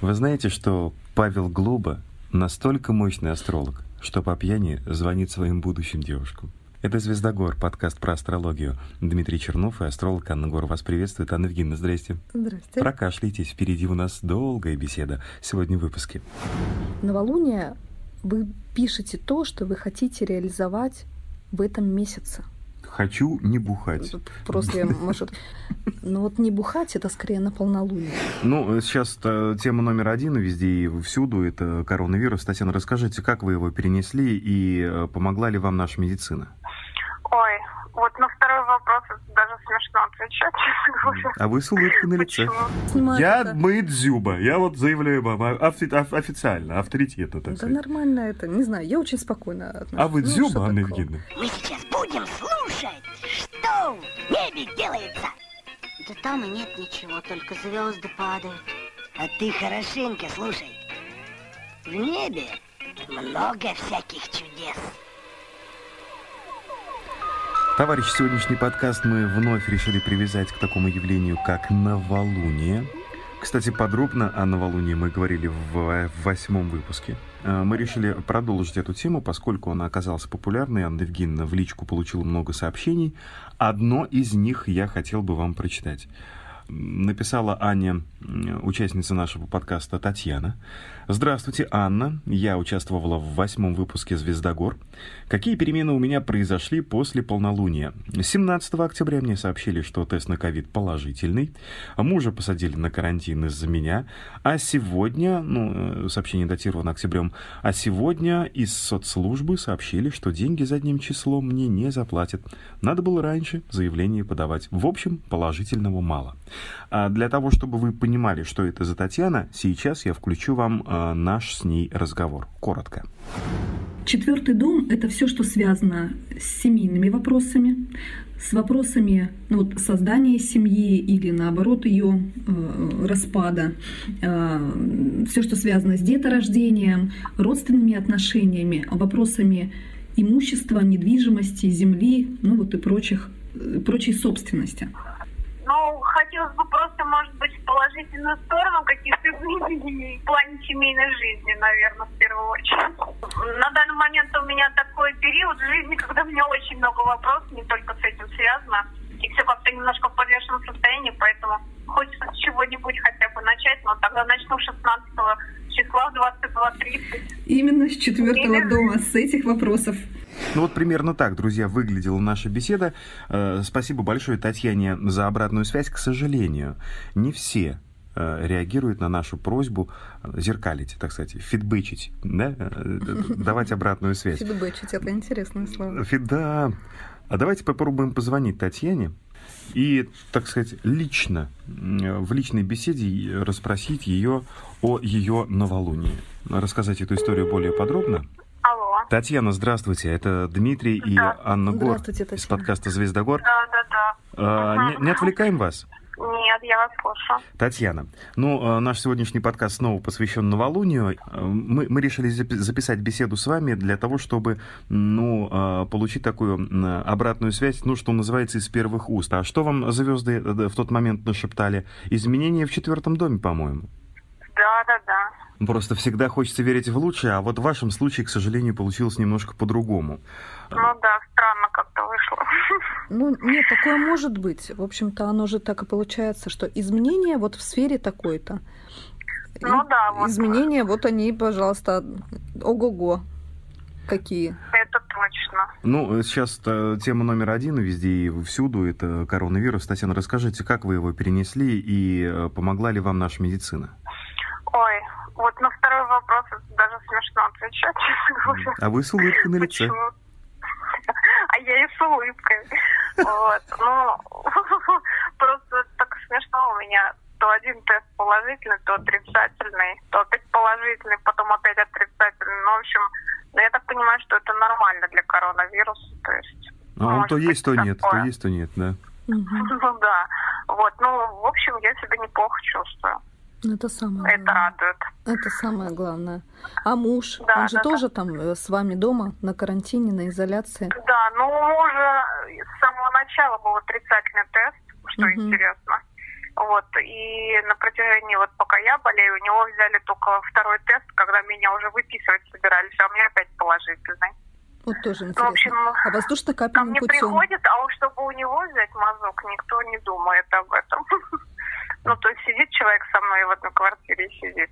Вы знаете, что Павел Глоба настолько мощный астролог, что по пьяни звонит своим будущим девушкам. Это «Звездогор», подкаст про астрологию. Дмитрий Чернов и астролог Анна Гор вас приветствует. Анна Евгеньевна, здрасте. Здрасте. Прокашляйтесь, впереди у нас долгая беседа. Сегодня в выпуске. Новолуние вы пишете то, что вы хотите реализовать в этом месяце. Хочу не бухать. Просто я, может... Ну вот не бухать, это скорее на полнолуние. Ну, сейчас тема номер один везде и всюду, это коронавирус. Татьяна, расскажите, как вы его перенесли и э, помогла ли вам наша медицина? Ой, вот на второй вопрос даже смешно отвечать, честно говоря. А вы с улыбкой на лице. Я Мэйд Зюба. Я вот заявляю вам офи- оф- официально, авторитетно, так Да сказать. нормально это, не знаю, я очень спокойно отношусь. А вы Ну, Дзюба, Анна? Евгеньевна? Мы сейчас будем слушать, что в небе делается. Да там и нет ничего, только звезды падают. А ты хорошенько слушай. В небе много всяких чудес. Товарищ, сегодняшний подкаст мы вновь решили привязать к такому явлению, как новолуние. Кстати, подробно о новолунии мы говорили в, восьмом выпуске. Э, Мы решили продолжить эту тему, поскольку она оказалась популярной. Анна Евгеньевна в личку получила много сообщений. Одно из них я хотел бы вам прочитать. Написала Аня, участница нашего подкаста Татьяна. Здравствуйте, Анна. Я участвовала в восьмом выпуске «Звездогор». Какие перемены у меня произошли после полнолуния? 17 октября мне сообщили, что тест на ковид положительный. Мужа посадили на карантин из-за меня. А сегодня, ну, э, сообщение датировано октябрем, а сегодня из соцслужбы сообщили, что деньги задним числом мне не заплатят. Надо было раньше заявление подавать. В общем, положительного мало. А для того, чтобы вы понимали, что это за Татьяна, сейчас я включу вам э, наш с ней разговор. Коротко. Четвертый дом – это все, что связано с семейными вопросами, с вопросами ну, вот, создания семьи или наоборот ее э, распада, все, что связано с деторождением, родственными отношениями, вопросами имущества, недвижимости, земли, ну вот и прочих, э, прочей собственности. Хотелось бы просто, может быть, в положительную сторону каких-то изменений в плане семейной жизни, наверное, в первую очередь. На данный момент у меня такой период в жизни, когда у меня очень много вопросов, не только с этим связано. И все как-то немножко в подвешенном состоянии, поэтому хочется с чего-нибудь хотя бы начать, но тогда начну 16 числа в 22.30. Именно с четвертого дома, с этих вопросов. Ну вот примерно так, друзья, выглядела наша беседа. Э, Спасибо большое Татьяне за обратную связь. К сожалению, не все э, реагируют на нашу просьбу э, зеркалить, так сказать, фидбэчить, да? Давать обратную связь. Фидбэчить, это интересное слово. Фи- Да. А давайте попробуем позвонить Татьяне и, так сказать, лично, в личной беседе расспросить ее о ее новолунии. Рассказать эту историю более подробно. Татьяна, здравствуйте. Это Дмитрий и Да. Анна Гор из подкаста «Звездогор». Да, да, да. А, не, не отвлекаем вас? Нет, я вас слушаю. Татьяна, ну, э, наш сегодняшний подкаст снова посвящен новолунию. Э, Мы, мы решили запи- записать беседу с вами для того, чтобы, ну, э, получить такую обратную связь, ну, что называется, из первых уст. А что вам звезды э, в тот момент нашептали? Изменения в четвертом доме, по-моему. Да, да, да. Просто всегда хочется верить в лучшее, а вот в вашем случае, к сожалению, получилось немножко по-другому. Ну да, странно как-то вышло. Ну, нет, такое может быть. В общем-то, оно же так и получается, что изменения вот в сфере такой-то. Ну И да, вот. Изменения, вот они, пожалуйста, ого-го. Какие? Это точно. Ну, сейчас тема номер один везде и всюду, это коронавирус. Татьяна, расскажите, как вы его перенесли и э, помогла ли вам наша медицина? Вот на второй вопрос даже смешно отвечать, честно говоря. А вы с улыбкой на лице. Почему? А я и с улыбкой. Вот. Ну, просто так смешно у меня. То один тест положительный, то отрицательный, то опять положительный, потом опять отрицательный. Ну, в общем, ну, я так понимаю, что это нормально для коронавируса. То есть, А он может то есть, то нет, то есть, то нет, да. Ну да. Вот, ну, в общем, я себя неплохо чувствую. Ну, Это самое Это главное. радует. Это самое главное. А муж, Да, он же да, тоже там э, с вами дома, на карантине, на изоляции. Да, ну у мужа с самого начала был отрицательный тест, что Мгм. интересно. Вот, и на протяжении, вот пока я болею, у него взяли только второй тест, когда меня уже выписывать собирались, а у меня опять положительный. Вот тоже Ну, интересно. в общем, а воздушно-капельным путем? приходит, а уж чтобы у него взять мазок, никто не думает об этом. Ну, то есть сидит человек со мной в одной квартире и сидит.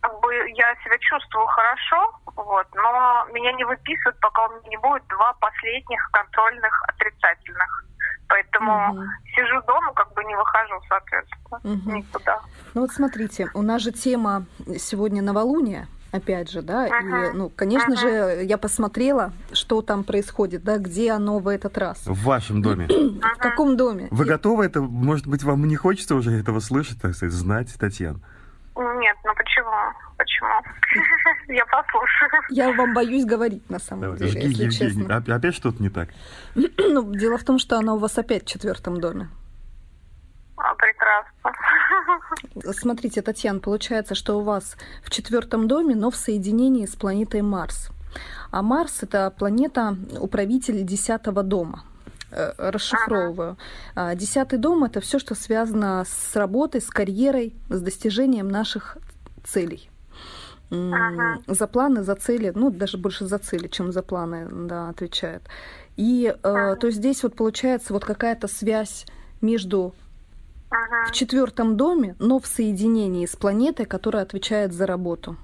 Как бы я себя чувствую хорошо, вот, но меня не выписывают, пока у меня не будет два последних контрольных отрицательных. Поэтому Мгм. сижу дома, как бы не выхожу, соответственно, Мгм. никуда. Ну вот смотрите, у нас же тема сегодня новолуние, опять же, да, и, Ага. ну, конечно Ага. же, я посмотрела, что там происходит, да, где оно в этот раз. В вашем доме. В каком доме? Вы И- готовы это? Может быть, вам не хочется уже этого слышать, так сказать, знать, Татьяна? Нет, ну почему? Почему? Я послушаю. Я вам боюсь говорить на самом Давай, деле, жги, если Евгений. честно. Оп- Опять что-то не так? Ну, дело в том, что она у вас опять в четвертом доме. А, Прекрасно. Смотрите, Татьяна, получается, что у вас в четвертом доме, но в соединении с планетой Марс. А Марс это планета управитель десятого дома. Э, Расшифровываю. А, Десятый дом это все, что связано с работой, с карьерой, с достижением наших целей. Ага. За планы, за цели, ну даже больше за цели, чем за планы, да, отвечает. И э, Ага. то есть здесь вот получается вот какая-то связь между Ага. в четвертом доме, но в соединении с планетой, которая отвечает за работу.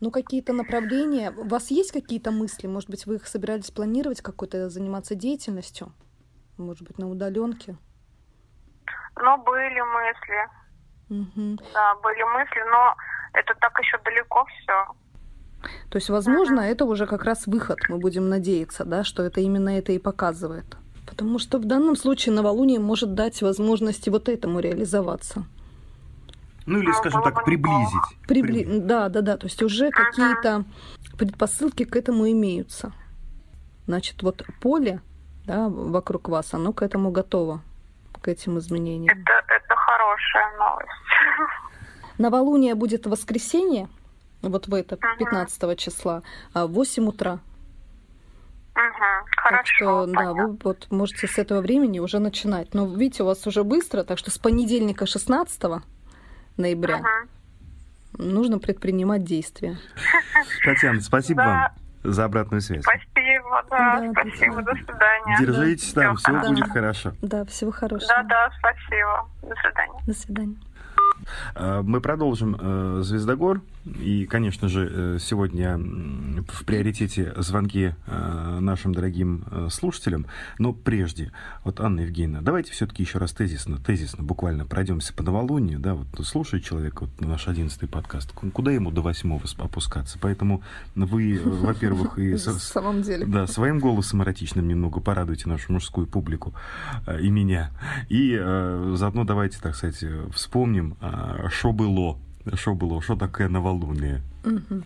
Ну, какие-то направления. У вас есть какие-то мысли? Может быть, вы их собирались планировать, какой-то заниматься деятельностью? Может быть, на удаленке? Ну, были мысли. Мгм. Да, были мысли, но это так еще далеко все. То есть, возможно, это уже как раз выход. Мы будем надеяться, да, что это именно это и показывает. Потому что в данном случае новолуние может дать возможности вот этому реализоваться. Ну или, скажем так, приблизить. Прибли... Приблизить. Да, да, да. То есть уже какие-то предпосылки к этому имеются. Значит, вот поле да, вокруг вас, оно к этому готово, к этим изменениям. Это, это хорошая новость. Новолуние будет в воскресенье, вот в это, Ага. 15 числа, а в 8 утра. Угу, Так хорошо. что, да, понятно. вы вот можете с этого времени уже начинать. Но видите, у вас уже быстро, так что с понедельника 16 ноября Мгм. нужно предпринимать действия. Татьяна, спасибо Да. вам за обратную связь. Спасибо, да, Да, спасибо, до свидания. Держитесь там, все Да. будет хорошо. Да, всего хорошего. Да, да, спасибо. До свидания. До свидания. Э, Мы продолжим э, «Звездогор». И, конечно же, э, сегодня в приоритете звонки э, нашим дорогим э, слушателям. Но прежде, вот, Анна Евгеньевна, давайте все-таки еще раз тезисно, тезисно буквально пройдемся по новолунию. Да, вот слушает человек вот, наш одиннадцатый подкаст. Куда ему до восьмого опускаться? Поэтому вы, во-первых, и... Со- самом деле. Да, своим голосом эротичным немного порадуйте нашу мужскую публику и меня. И заодно давайте, так сказать, вспомним, что было, что было, что такое новолуние. Мгм.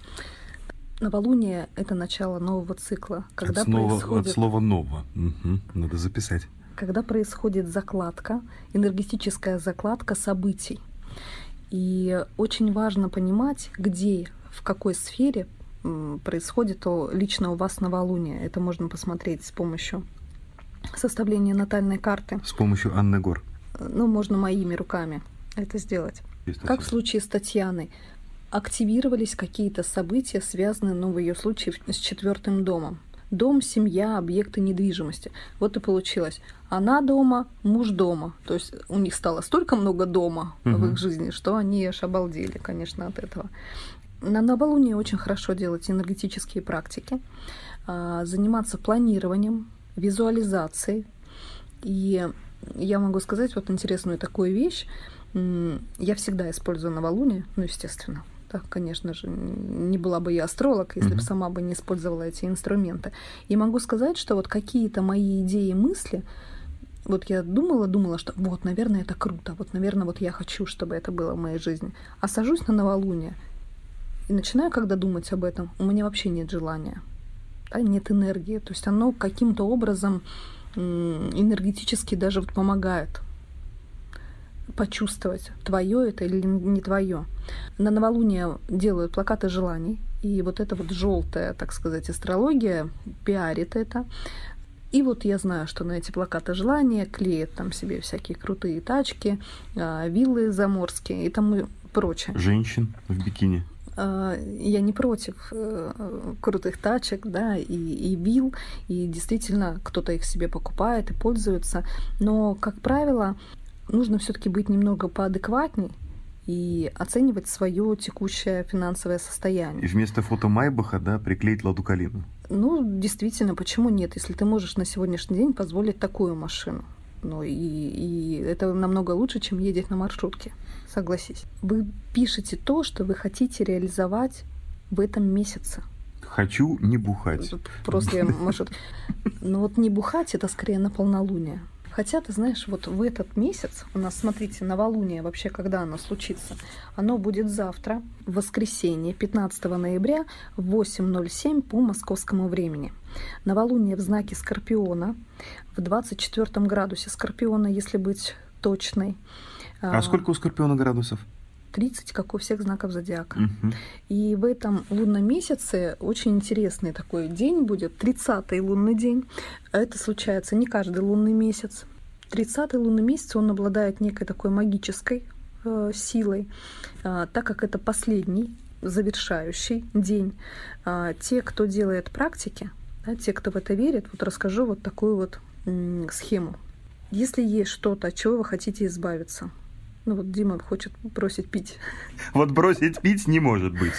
Новолуние — это начало нового цикла, когда от, слова, происходит, от слова «ново». Мгм, надо записать. когда происходит закладка, энергетическая закладка событий. И очень важно понимать, где, в какой сфере происходит то лично у вас новолуние. Это можно посмотреть с помощью составления натальной карты. С помощью Анны Гор. Ну, можно моими руками это сделать. Как в случае с Татьяной, активировались какие-то события, связанные, ну, в ее случае, с четвертым домом. Дом, семья, объекты недвижимости. Вот и получилось. Она дома, муж дома. То есть у них стало столько много дома в Мгм. их жизни, что они аж обалдели, конечно, от этого. На новолуние очень хорошо делать энергетические практики, а, заниматься планированием, визуализацией. И я могу сказать вот интересную такую вещь. Я всегда использую новолуние, ну, естественно. Так, конечно же, не была бы я астролог, если бы Мгм. сама бы не использовала эти инструменты. И могу сказать, что вот какие-то мои идеи, мысли, вот я думала, думала, что вот, наверное, это круто, вот, наверное, вот я хочу, чтобы это было в моей жизни. А сажусь на новолуние и начинаю, когда думать об этом, у меня вообще нет желания, да, нет энергии. То есть оно каким-то образом энергетически даже вот помогает почувствовать, твое это или не твое. На новолуние делают плакаты желаний, и вот эта вот желтая, так сказать, астрология пиарит это. И вот я знаю, что на эти плакаты желания клеят там себе всякие крутые тачки, а, виллы заморские и тому прочее. Женщин в бикини. А, я не против э, крутых тачек, да, и, и вилл, и действительно кто-то их себе покупает и пользуется, но, как правило, нужно все-таки быть немного поадекватней и оценивать свое текущее финансовое состояние. И вместо фото Майбаха, да, приклеить Ладу Калину. Ну, действительно, почему нет, если ты можешь на сегодняшний день позволить такую машину? Ну и, и это намного лучше, чем ездить на маршрутке, согласись. Вы пишете то, что вы хотите реализовать в этом месяце. Хочу не бухать. Просто я, может... Ну вот не бухать, это скорее на полнолуние. Хотя, ты знаешь, вот в этот месяц, у нас, смотрите, новолуние вообще, когда оно случится, оно будет завтра, в воскресенье, 15 ноября, в 8.07 по московскому времени. Новолуние в знаке Скорпиона, в 24 градусе Скорпиона, если быть точной. А сколько у Скорпиона градусов? 30, как у всех знаков зодиака. Мгм. И в этом лунном месяце очень интересный такой день будет, 30-й лунный день. Это случается не каждый лунный месяц. 30-й лунный месяц, он обладает некой такой магической э, силой, А, так как это последний завершающий день. А, те, кто делает практики, да, те, кто в это верит, вот расскажу вот такую вот схему. Если есть что-то, от чего вы хотите избавиться, ну вот Дима хочет бросить пить. Вот бросить пить не может быть.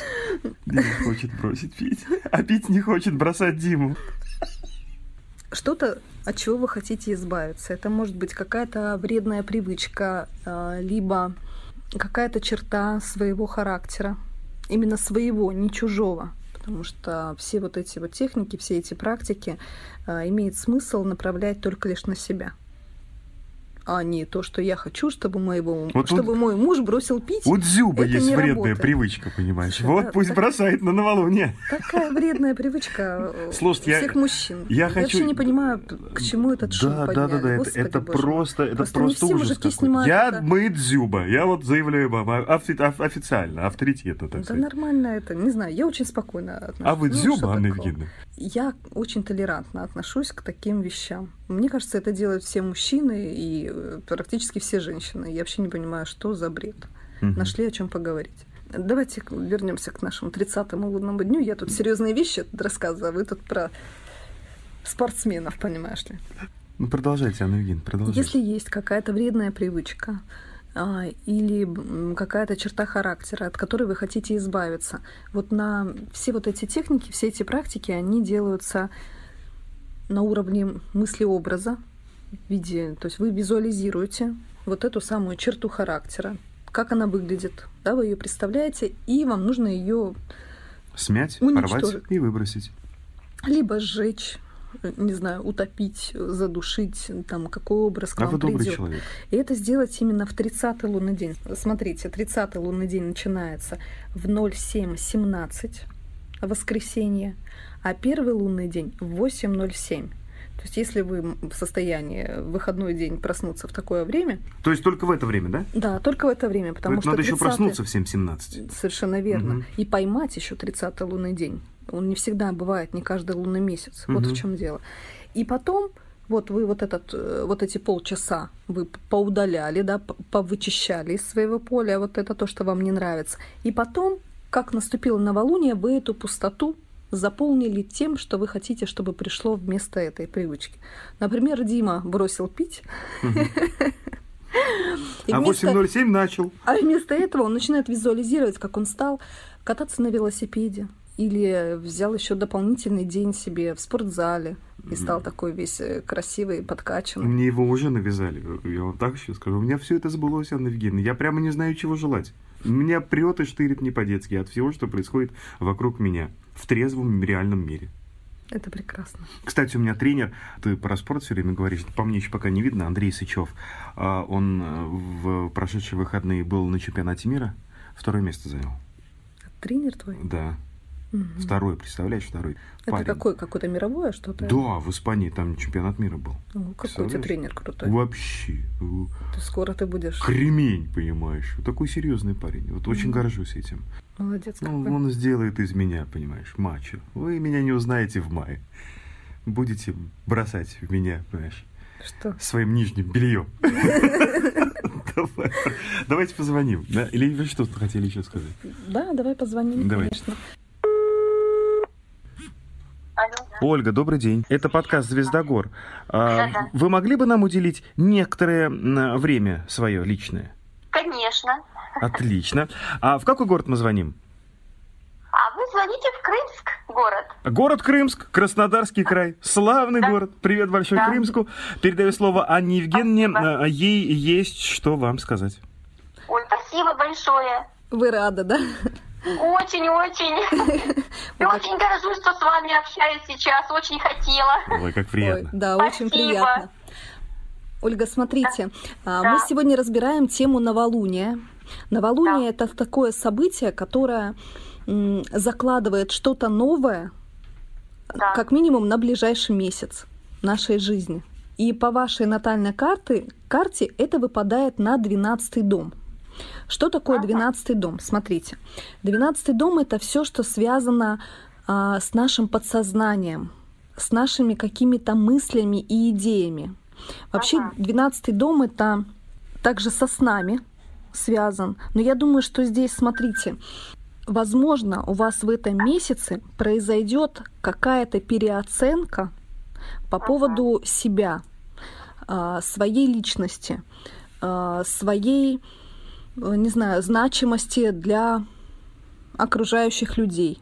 Дима хочет бросить пить, а пить не хочет бросать Диму. что-то, от чего вы хотите избавиться. Это может быть какая-то вредная привычка, а, либо какая-то черта своего характера, именно своего, не чужого. Потому что все вот эти вот техники, все эти практики а, имеет смысл направлять только лишь на себя. А не то, что я хочу, чтобы моего, Вот чтобы тут- мой муж бросил пить. У Дзюба Это есть вредная работает. привычка, понимаешь? Слушай, Вот да, пусть так- бросает на новолуние. Такая вредная привычка э, Слушайте, у я- всех мужчин. я вообще хочу- не понимаю, к чему этот шум Да, да, подняли. да, да, это, Господи, это мой. просто, это Просто просто, ужас какой. Я это. мы Дзюба, я вот заявляю вам а- офи- оф- официально, авторитетно, так Да сказать. нормально это, не знаю, я очень спокойно отношусь. А вы Ну, что Дзюба, Анна такого? Евгеньевна? Я очень толерантно отношусь к таким вещам. Мне кажется, это делают все мужчины и э, практически все женщины. Я вообще не понимаю, что за бред. Мгм. Нашли о чем поговорить. Давайте вернемся к нашему 30-му лунному дню. Я тут серьезные вещи рассказываю, а вы тут про спортсменов, понимаешь ли. Ну, продолжайте, Анна Евгеньевна, продолжайте. Если есть какая-то вредная привычка а, или какая-то черта характера, от которой вы хотите избавиться, вот на все вот эти техники, все эти практики, они делаются на уровне мысли-образа, в виде, то есть вы визуализируете вот эту самую черту характера, как она выглядит, да, вы ее представляете, и вам нужно ее Смять, Уничтожить. порвать и выбросить. либо сжечь, э, не знаю, утопить, задушить, там, какой образ к А вам придет. человек. И это сделать именно в 30-й лунный день. Смотрите, 30-й лунный день начинается в 07.17 воскресенье, а первый лунный день в 8.07. То есть если вы в состоянии в выходной день проснуться в такое время, То есть только в это время, да? да, только в это время, потому что надо еще 30-й проснуться в 7.17. Совершенно верно. Мгм. И поймать еще 30-й лунный день. Он не всегда бывает, не каждый лунный месяц. Вот Мгм. в чем дело. И потом, вот вы вот, этот, э, вот эти полчаса вы поудаляли, да, повычищали из своего поля, вот это то, что вам не нравится. И потом, как наступило новолуние, вы эту пустоту заполнили тем, что вы хотите, чтобы пришло вместо этой привычки. Например, Дима бросил пить. И А вместо- 8.07 начал. а вместо этого он начинает визуализировать, как он стал кататься на велосипеде. Или взял еще дополнительный день себе в спортзале и стал такой весь э, красивый, подкачанный. Мне его уже навязали. Я вам так еще скажу. У меня все это сбылось, Анна Евгеньевна. Я прямо не знаю, чего желать. Меня прет и штырит не по-детски от всего, что происходит вокруг меня. В трезвом реальном мире. Это прекрасно. Кстати, у меня тренер, ты про спорт все время говоришь, по мне еще пока не видно, Андрей Сычев. А, Он э, в прошедшие выходные был на чемпионате мира, второе место занял. Тренер твой? Да, Мгм. второй, представляешь, второй. Это парень. какой? Какое-то мировое что-то? Да, в Испании там чемпионат мира был. Ну, какой у тебя тренер крутой. Вообще. Ты скоро ты будешь... Кремень, понимаешь. Такой серьезный парень. Вот очень Мгм. горжусь этим. Молодец Ну, какой. он сделает из меня, понимаешь, мачо. Вы меня не узнаете в мае. будете бросать в меня, понимаешь, Что? своим нижним бельем. Давай. Давайте позвоним. Или вы что-то хотели еще сказать? Да, давай позвоним, конечно. Ольга, добрый день. Это подкаст «Звездогор». А. Вы могли бы нам уделить некоторое время свое личное? Конечно. Отлично. А в какой город мы звоним? А вы звоните в Крымск, город. Город Крымск, Краснодарский край. Славный Да. город. Привет большой Да. Крымску. Передаю слово Анне Евгеньевне. Спасибо. А, Ей есть что вам сказать. Ой, спасибо большое. Вы рады, да? Очень-очень. Я очень горжусь, что с вами общаюсь сейчас. Очень хотела. Ой, как Ой, приятно. да, очень приятно. Ольга, смотрите, а, Да. мы сегодня разбираем тему новолуния. Новолуние это такое событие, которое закладывает что-то новое, Да. как минимум на ближайший месяц нашей жизни. И по вашей натальной карте, карте это выпадает на 12 дом. Что такое 12 дом? Смотрите. 12 дом это все, что связано а, с нашим подсознанием, с нашими какими-то мыслями и идеями. Вообще, Ага. 12 дом это также со снами связан. Но я думаю, что здесь, смотрите, возможно, у вас в этом месяце произойдет какая-то переоценка по поводу себя, а, своей личности, а, своей, не знаю, значимости для окружающих людей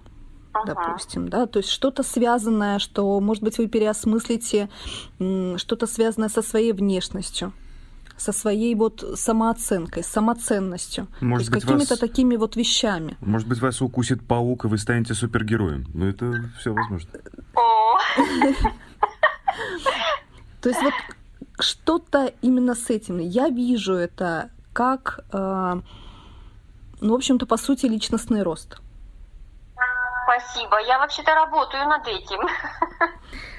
Ага. допустим, да, то есть что-то связанное, что, может быть, вы переосмыслите, что-то связанное со своей внешностью, со своей вот самооценкой, самоценностью, Может то быть, есть какими-то вас- такими вот вещами. Может быть, вас укусит паук, и вы станете супергероем. Ну, это все возможно. То есть вот что-то именно с этим. Я вижу это как, э, ну, в общем-то, по сути, личностный рост. спасибо. Я вообще-то работаю над этим.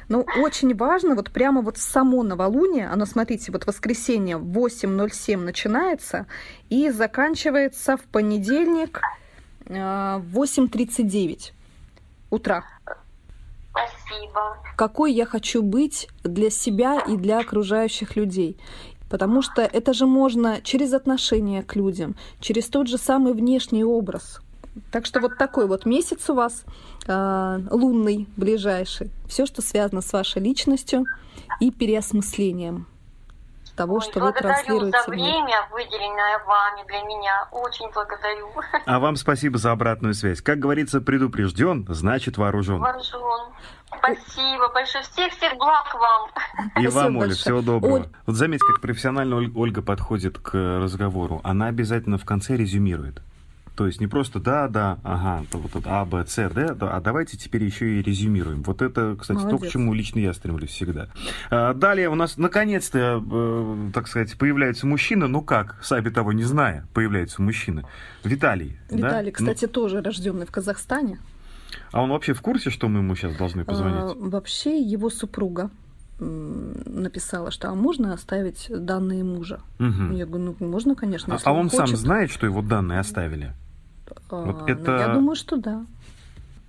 Ну, очень важно, вот прямо вот само новолуние, оно, смотрите, вот воскресенье в 8.07 начинается и заканчивается в понедельник э, в 8.39 утра. Спасибо. Какой я хочу быть для себя и для окружающих людей. Потому что это же можно через отношения к людям, через тот же самый внешний образ. Так что вот такой вот месяц у вас э, лунный, ближайший. Все, что связано с вашей личностью и переосмыслением того, Ой, что вы благодарю транслируете за время, выделенное вами для меня. Очень благодарю. А вам спасибо за обратную связь. Как говорится, предупрежден, значит вооружен. Вооружен. Спасибо большое. Всех-всех благ вам. И Спасибо вам, Оля, большое. всего доброго. Оль- Вот заметьте, как профессионально Оль- Ольга подходит к разговору. Она обязательно в конце резюмирует. То есть не просто да, да, ага, то вот это А, Б, С, Д, да, а давайте теперь еще и резюмируем. Вот это, кстати, то, к Молодец. чему лично я стремлюсь всегда. А, Далее у нас наконец-то, э, так сказать, появляется мужчина. Ну как, сами того не зная, появляется мужчина. Виталий. да? Виталий, Ну, кстати, тоже рожденный в Казахстане. а он вообще в курсе, что мы ему сейчас должны А, позвонить? вообще его супруга написала, что а можно оставить данные мужа? Мгм. Я говорю, ну можно, конечно. А, а он сам хочет. знает, что его данные оставили? А, Вот ну, это- Я думаю, что да.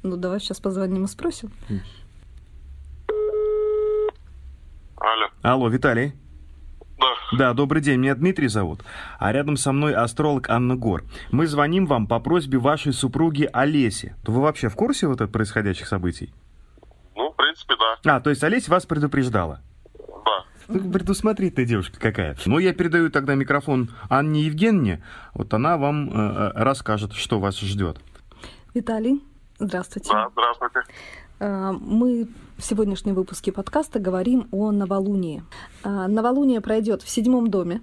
Ну, давай сейчас позвоним и спросим. Алло, Алло, Виталий. да, Да, добрый день, меня Дмитрий зовут, а рядом со мной астролог Анна Гор. Мы звоним вам по просьбе вашей супруги Олеси. Вы вообще в курсе вот от происходящих событий? ну, в принципе, да, А, то есть Олеся вас предупреждала? Ну, предусмотрительная девушка какая. Ну, я передаю тогда микрофон Анне Евгеньевне. Вот она вам э, э, расскажет, что вас ждет. Виталий, здравствуйте. Да, здравствуйте. А, Мы в сегодняшнем выпуске подкаста говорим о новолунии. А, Новолуние пройдет в седьмом доме.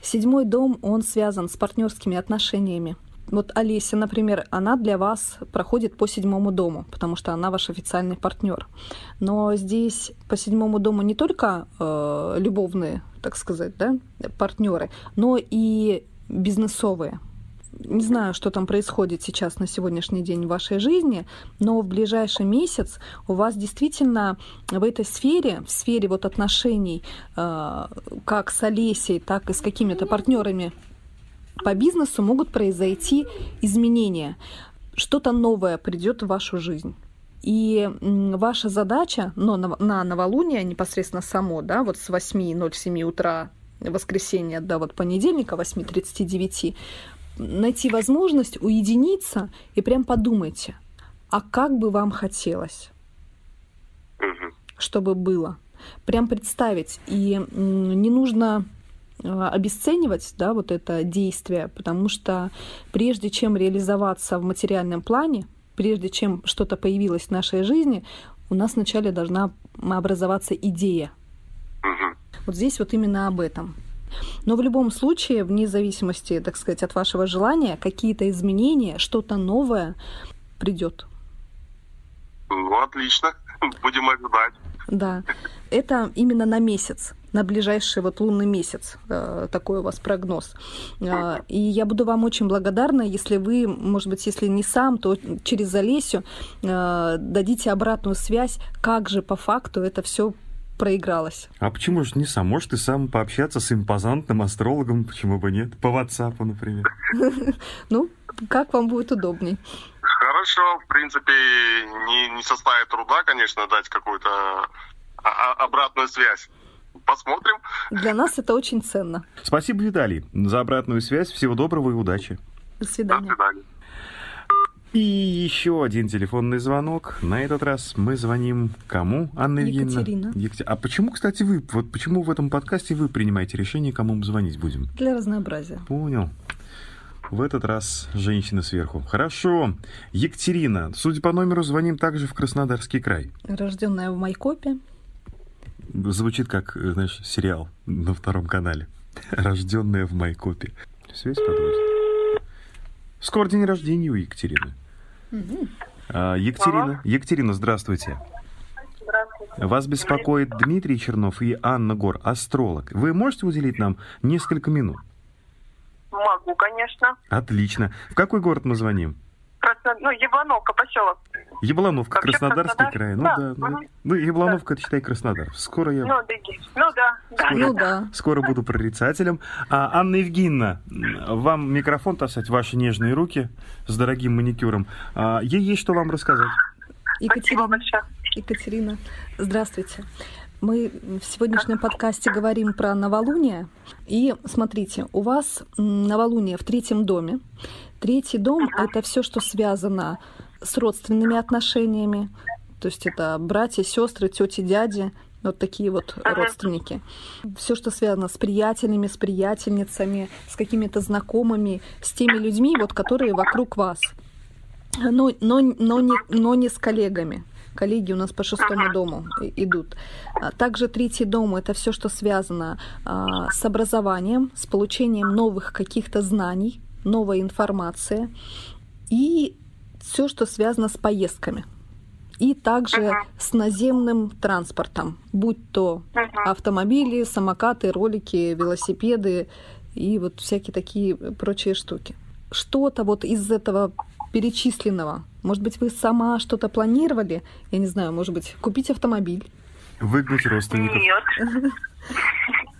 Седьмой дом, он связан с партнерскими отношениями. Вот Олеся, например, она для вас проходит по седьмому дому, потому что она ваш официальный партнер. Но здесь по седьмому дому не только э, любовные, так сказать, да, партнеры, но и бизнесовые. Не знаю, что там происходит сейчас на сегодняшний день в вашей жизни, но в ближайший месяц у вас действительно в этой сфере, в сфере вот отношений, э, как с Олесей, так и с какими-то партнерами по бизнесу могут произойти изменения. Что-то новое придет в вашу жизнь. И ваша задача, но на, новолуние непосредственно само, да, вот с 8.07 утра воскресенья до вот понедельника 8.39, найти возможность уединиться и прям подумайте, а как бы вам хотелось, чтобы было? Прям представить. И не нужно обесценивать да, вот это действие, потому что прежде чем реализоваться в материальном плане, прежде чем что-то появилось в нашей жизни, у нас вначале должна образоваться идея. Вот здесь вот именно об этом. Но в любом случае, вне зависимости, так сказать, от вашего желания, какие-то изменения, что-то новое придет. Ну, отлично. Будем ожидать. Да, это именно на месяц, на ближайший вот лунный месяц, э, такой у вас прогноз. Э, И я буду вам очень благодарна, если вы, может быть, если не сам, то через Олесю э, дадите обратную связь, как же по факту это все проигралось. А почему же не сам? Может, и сам пообщаться с импозантным астрологом, почему бы нет? По WhatsApp, например. Ну, как вам будет удобней. Хорошо, в принципе, не, не составит труда, конечно, дать какую-то а- а- обратную связь. Посмотрим. Для нас это очень ценно. Спасибо, Виталий, за обратную связь. Всего доброго и удачи. До До свидания. свидания. И еще один телефонный звонок. На этот раз мы звоним кому, Анна Евгеньевна? Екатерина. Екатери- А почему, кстати, вы, вот почему в этом подкасте вы принимаете решение, кому мы звонить будем? Для разнообразия. Понял. В этот раз женщина сверху. Хорошо. Екатерина, судя по номеру, звоним также в Краснодарский край. Рожденная в Майкопе. Звучит как, знаешь, сериал на втором канале. Рожденная в Майкопе. Связь подводит. Скоро день рождения у Екатерины. А, Екатерина, Екатерина, здравствуйте. Здравствуйте. Вас беспокоит Дмитрий Чернов и Анна Гор, астролог. Вы можете уделить нам несколько минут? Могу, конечно. Отлично. В какой город мы звоним? Просто, ну, Яблоновка, поселок. Яблоновка, Как сейчас Краснодарский Краснодар? край. Ну Да, да. ну. Ну, Яблоновка, это считай Краснодар. Скоро я... Ну, да, ну да, да. Ну да. Скоро буду прорицателем. А, Анна Евгеньевна, вам микрофон таскать, ваши нежные руки с дорогим маникюром. А, ей есть что вам рассказать. Екатерина. Екатерина, здравствуйте. Мы в сегодняшнем подкасте говорим про новолуние. И смотрите, у вас новолуние в третьем доме. Третий дом — это все, что связано с родственными отношениями. То есть это братья, сестры, тети, дяди, вот такие вот родственники. Все, что связано с приятелями, с приятельницами, с какими-то знакомыми, с теми людьми, вот, которые вокруг вас. Но, но, но, не, но не с коллегами. Коллеги у нас по шестому дому идут. А Также третий дом это все, что связано а, с образованием, с получением новых каких-то знаний, новой информации и все, что связано с поездками. И также с наземным транспортом, будь то автомобили, самокаты, ролики, велосипеды и вот всякие такие прочие штуки. Что-то вот из этого перечисленного, может быть, вы сама что-то планировали, я не знаю, может быть, купить автомобиль, Выгнать родственников. Нет.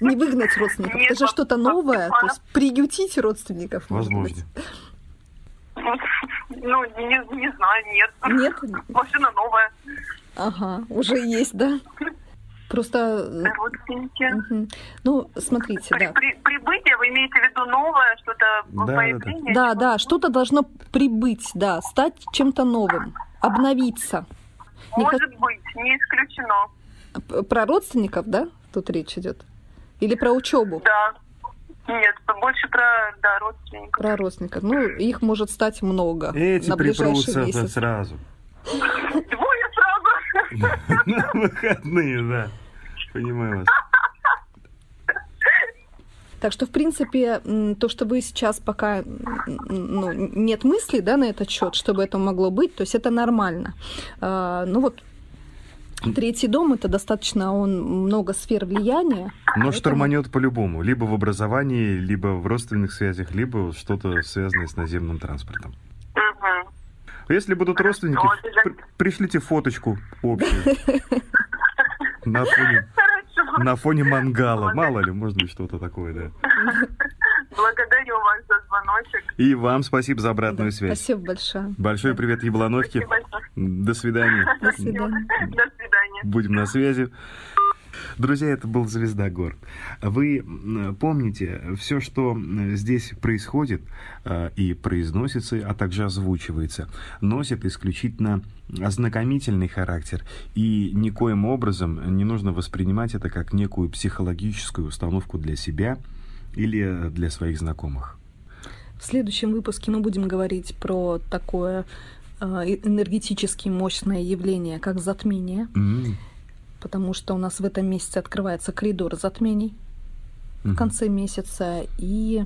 не выгнать родственников, Нет, это же что-то новое, то есть приютить родственников. может Возможно. быть. Ну, не, не знаю, нет. Нет? Машина новая. Ага, уже есть, да? Просто, э, Родственники. мгм. ну, смотрите, При, да. при- прибытие, вы имеете в виду новое, что-то Да, да, появление? Да, да, что-то должно прибыть, да, стать чем-то новым, обновиться. Может быть, не исключено. Про родственников, да, тут речь идет? Или про учебу? Да. Нет, больше про да, родственников. Про родственников. Ну, их может стать много Эти на ближайший припрутся месяц. сразу. Двое сразу. На выходные, да. Понимаю вас. Так что, в принципе, то, что вы сейчас пока ну, нет мыслей да, на этот счет, чтобы это могло быть, то есть это нормально. А, Ну вот третий дом это достаточно, он много сфер влияния. Но поэтому- штурманет по-любому. Либо в образовании, либо в родственных связях, либо что-то связанное с наземным транспортом. Мгм. Если будут родственники, Ну, пришлите фоточку общую. На фоне, Хорошо. на фоне мангала. Мало ли, может быть, что-то такое, да. Благодарю вас за звоночек. И вам спасибо за обратную Да, связь. Спасибо большое. Большой привет большое. До свидания. До свидания. До свидания. Будем на связи. Друзья, это был Звезда Горд. Вы помните, все, что здесь происходит э, и произносится, а также озвучивается, носит исключительно ознакомительный характер, и никоим образом не нужно воспринимать это как некую психологическую установку для себя или для своих знакомых. В следующем выпуске мы будем говорить про такое э, энергетически мощное явление, как затмение. Mm-hmm потому что у нас в этом месяце открывается коридор затмений в конце месяца, и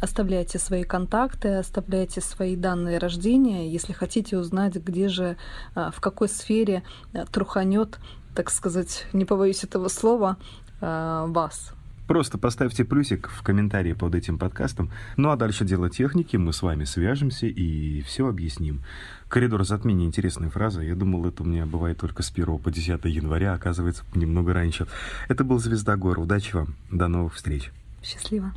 оставляйте свои контакты, оставляйте свои данные рождения, если хотите узнать, где же, а, в какой сфере а, труханет, так сказать, не побоюсь этого слова, а, вас. Просто поставьте плюсик в комментарии под этим подкастом. Ну а дальше дело техники, мы с вами свяжемся и все объясним. Коридор затмения, интересная фраза. Я думал, это у меня бывает только с 1 по 10 января, оказывается, немного раньше. Это был Звезда Гор. Удачи вам, до новых встреч. Счастливо.